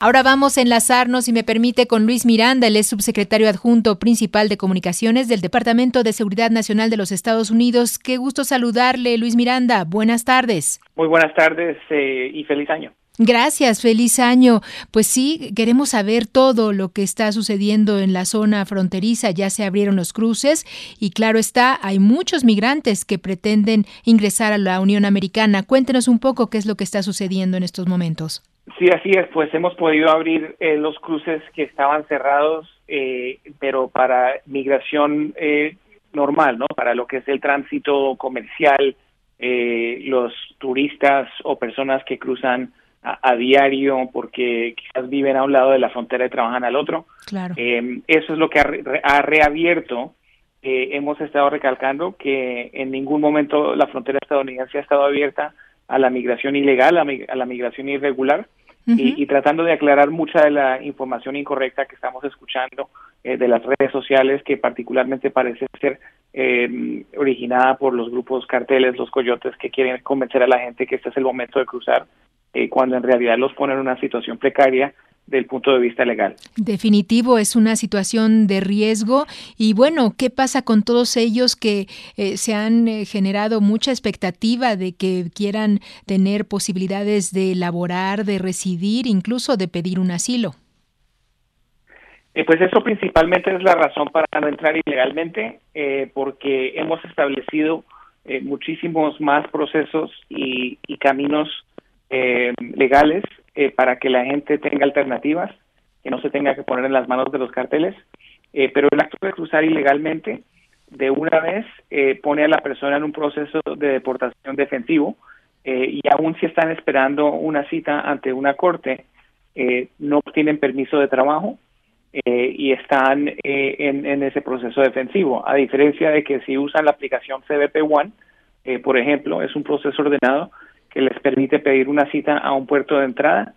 Ahora vamos a enlazarnos, si me permite, con Luis Miranda, el es subsecretario adjunto principal de comunicaciones del Departamento de Seguridad Nacional de los Estados Unidos. Qué gusto saludarle, Luis Miranda. Buenas tardes. Muy buenas tardes eh, y feliz año. Gracias, feliz año. Pues sí, queremos saber todo lo que está sucediendo en la zona fronteriza. Ya se abrieron los cruces y claro está, hay muchos migrantes que pretenden ingresar a la Unión Americana. Cuéntenos un poco qué es lo que está sucediendo en estos momentos. Sí, así es, pues hemos podido abrir eh, los cruces que estaban cerrados, eh, pero para migración eh, normal, ¿no? Para lo que es el tránsito comercial, los turistas o personas que cruzan a, diario porque quizás viven a un lado de la frontera y trabajan al otro. Claro. eso es lo que ha, reabierto. hemos estado recalcando que en ningún momento la frontera estadounidense ha estado abierta a la migración ilegal, a la migración irregular y, tratando de aclarar mucha de la información incorrecta que estamos escuchando eh, de las redes sociales, que particularmente parece ser eh, originada por los grupos carteles, los coyotes, que quieren convencer a la gente que este es el momento de cruzar, eh, cuando en realidad los ponen en una situación precaria del punto de vista legal. Definitivo, es una situación de riesgo. Y bueno, ¿qué pasa con todos ellos que eh, se han eh, generado mucha expectativa de que quieran tener posibilidades de laborar, de residir, incluso de pedir un asilo? Eh, pues eso principalmente es la razón para no entrar ilegalmente, porque hemos establecido muchísimos más procesos y, y caminos legales eh, para que la gente tenga alternativas, que no se tenga que poner en las manos de los carteles. Eh, pero el acto de cruzar ilegalmente de una vez eh, pone a la persona en un proceso de deportación defensivo y aún si están esperando una cita ante una corte, no tienen permiso de trabajo y están en, en, ese proceso defensivo. A diferencia de que si usan la aplicación CBP One, por ejemplo, es un proceso ordenado que les permite pedir una cita a un puerto de entrada,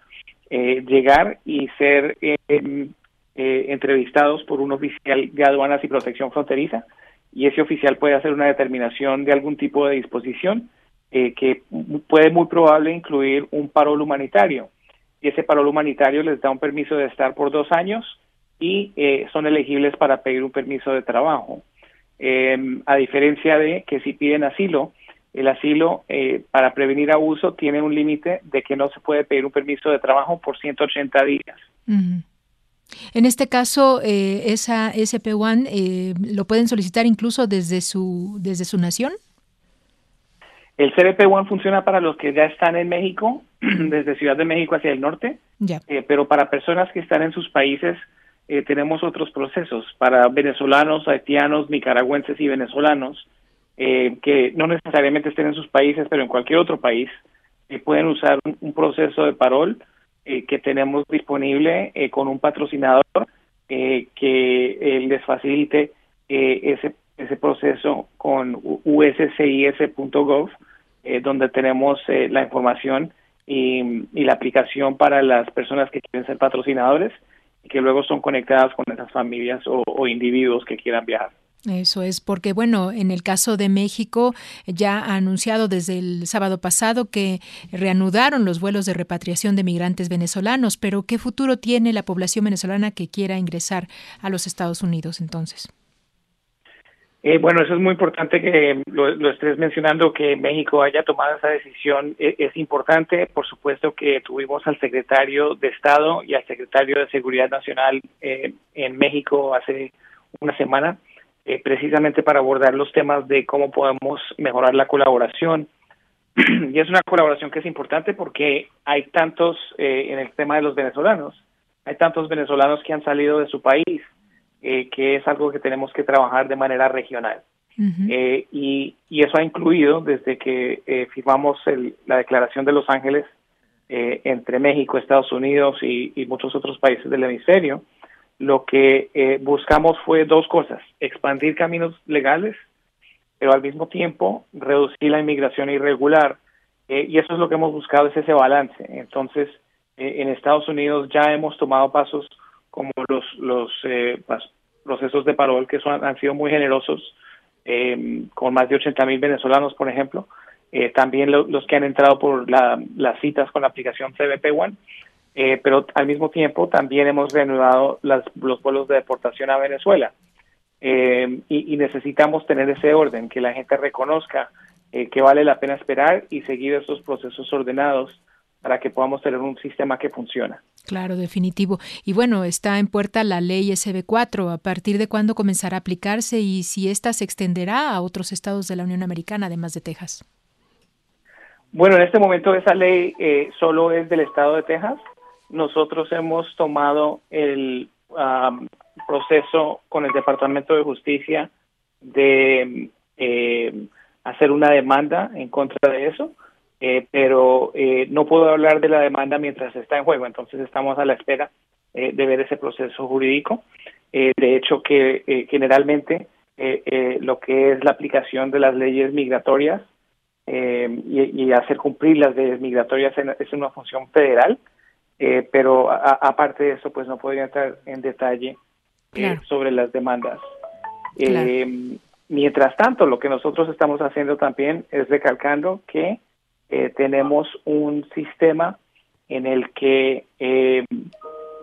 eh, llegar y ser eh, eh, entrevistados por un oficial de aduanas y protección fronteriza y ese oficial puede hacer una determinación de algún tipo de disposición que puede muy probable incluir un parol humanitario y ese parol humanitario les da un permiso de estar por dos años y son elegibles para pedir un permiso de trabajo. a diferencia de que si piden asilo, el asilo eh, para prevenir abuso tiene un límite de que no se puede pedir un permiso de trabajo por 180 días. En este caso, eh, esa SP1 eh, lo pueden solicitar incluso desde su desde su nación. El CBP-1 funciona para los que ya están en México, desde Ciudad de México hacia el norte, eh, pero para personas que están en sus países tenemos otros procesos. Para venezolanos, haitianos, nicaragüenses y venezolanos, eh, que no necesariamente estén en sus países, pero en cualquier otro país, eh, pueden usar un, proceso de parol eh, que tenemos disponible con un patrocinador que les facilite ese, ese proceso con uscis.gov, donde tenemos la información y, la aplicación para las personas que quieren ser patrocinadores y que luego son conectadas con esas familias o individuos que quieran viajar. Eso es porque, bueno, en el caso de México ya ha anunciado desde el sábado pasado que reanudaron los vuelos de repatriación de migrantes venezolanos, pero ¿qué futuro tiene la población venezolana que quiera ingresar a los Estados Unidos entonces? Eh, bueno, eso es muy importante que lo, estés mencionando, que México haya tomado esa decisión. E, es, importante, por supuesto, que tuvimos al secretario de Estado y al secretario de Seguridad Nacional eh, en México hace una semana eh, precisamente para abordar los temas de cómo podemos mejorar la colaboración. y es una colaboración que es importante porque hay tantos, eh, en el tema de los venezolanos, hay tantos venezolanos que han salido de su país, eh, que es algo que tenemos que trabajar de manera regional. y, y, eso ha incluido desde que firmamos la Declaración de Los Ángeles entre México, Estados Unidos y, y muchos otros países del hemisferio, lo que eh, buscamos fue dos cosas, expandir caminos legales, pero al mismo tiempo reducir la inmigración irregular. Eh, y eso es lo que hemos buscado, es ese balance. Entonces, eh, en Estados Unidos ya hemos tomado pasos como los, los procesos de parol que son, han sido muy generosos, con más de 80 mil venezolanos, por ejemplo. también los que han entrado por las citas con la aplicación CBP One eh, pero al mismo tiempo también hemos reanudado las, los vuelos de deportación a Venezuela. Eh, y, necesitamos tener ese orden, que la gente reconozca eh, que vale la pena esperar y seguir esos procesos ordenados para que podamos tener un sistema que funciona. Claro, definitivo. Y bueno, está en puerta la ley SB4. ¿A partir de cuándo comenzará a aplicarse y si ésta se extenderá a otros estados de la Unión Americana, además de Texas? Bueno, en este momento esa ley eh, solo es del estado de Texas. Nosotros hemos tomado el proceso con el Departamento de Justicia de eh, hacer una demanda en contra de eso, eh, pero eh, no puedo hablar de la demanda mientras está en juego, entonces estamos a la espera de ver ese proceso jurídico. de hecho, que generalmente lo que es la aplicación de las leyes migratorias y, hacer cumplir las leyes migratorias es una función federal, pero aparte de eso, pues no podría entrar en detalle eh, sobre las demandas. Eh, mientras tanto, lo que nosotros estamos haciendo también es recalcando que eh, tenemos un sistema en el que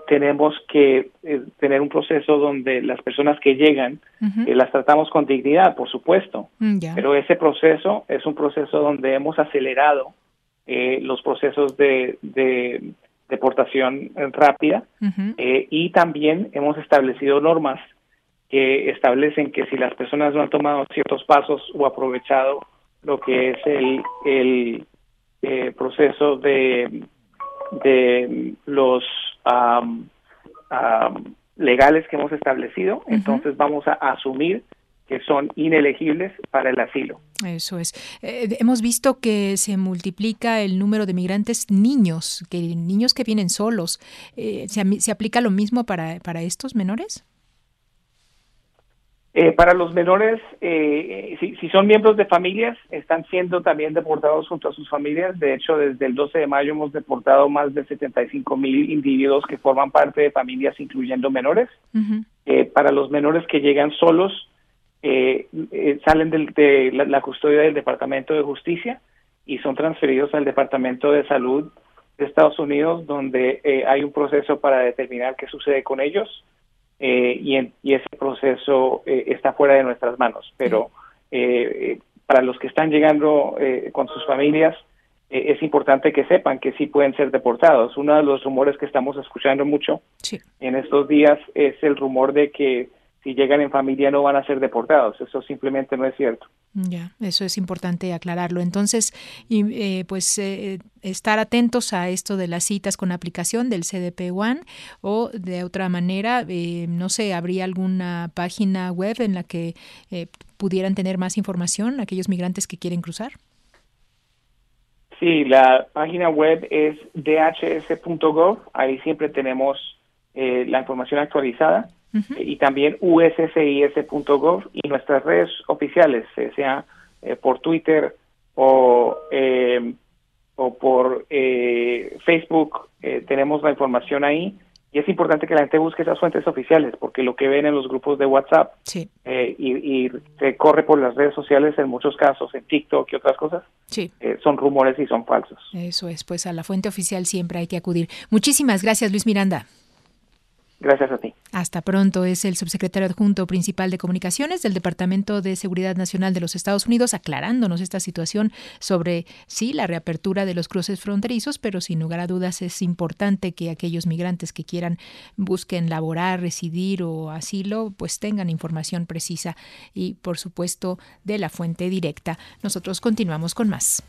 tenemos que tener un proceso donde las personas que llegan las tratamos con dignidad, por supuesto, mm, pero ese proceso es un proceso donde hemos acelerado los procesos de deportación rápida eh, y también hemos establecido normas que establecen que si las personas no han tomado ciertos pasos o aprovechado lo que es el, el eh, proceso de, de los legales que hemos establecido, entonces vamos a asumir que son inelegibles para el asilo. Eso es. Eh, hemos visto que se multiplica el número de migrantes niños, que niños que vienen solos. Eh, ¿se, aplica lo mismo para, para estos menores? Eh, para los menores, si, si, son miembros de familias, están siendo también deportados junto a sus familias. De hecho, desde el 12 de mayo hemos deportado más de 75 mil individuos que forman parte de familias, incluyendo menores. para los menores que llegan solos, eh, eh, salen de la, custodia del Departamento de Justicia y son transferidos al Departamento de Salud de Estados Unidos, donde eh, hay un proceso para determinar qué sucede con ellos y, ese proceso está fuera de nuestras manos. Pero para los que están llegando con sus familias, es importante que sepan que sí pueden ser deportados. Uno de los rumores que estamos escuchando mucho en estos días es el rumor de que si llegan en familia no van a ser deportados. Eso simplemente no es cierto. Ya, eso es importante aclararlo. Entonces, y, eh, pues eh, estar atentos a esto de las citas con aplicación del CDP One o de otra manera, eh, no sé, ¿habría alguna página web en la que pudieran tener más información aquellos migrantes que quieren cruzar? Sí, la página web es dhs.gov. Ahí siempre tenemos la información actualizada y también uscis.gov y nuestras redes oficiales, sea eh, por Twitter o, eh, o por eh, Facebook, tenemos la información ahí. Y es importante que la gente busque esas fuentes oficiales, porque lo que ven en los grupos de WhatsApp y, y, se corre por las redes sociales en muchos casos, en TikTok y otras cosas, son rumores y son falsos. Eso es, pues a la fuente oficial siempre hay que acudir. Muchísimas gracias, Luis Miranda. Gracias a ti. Hasta pronto. Es el subsecretario adjunto principal de comunicaciones del Departamento de Seguridad Nacional de los Estados Unidos aclarándonos esta situación sobre, sí, la reapertura de los cruces fronterizos, pero sin lugar a dudas es importante que aquellos migrantes que quieran busquen laborar, residir o asilo, pues tengan información precisa y, por supuesto, de la fuente directa. Nosotros continuamos con más.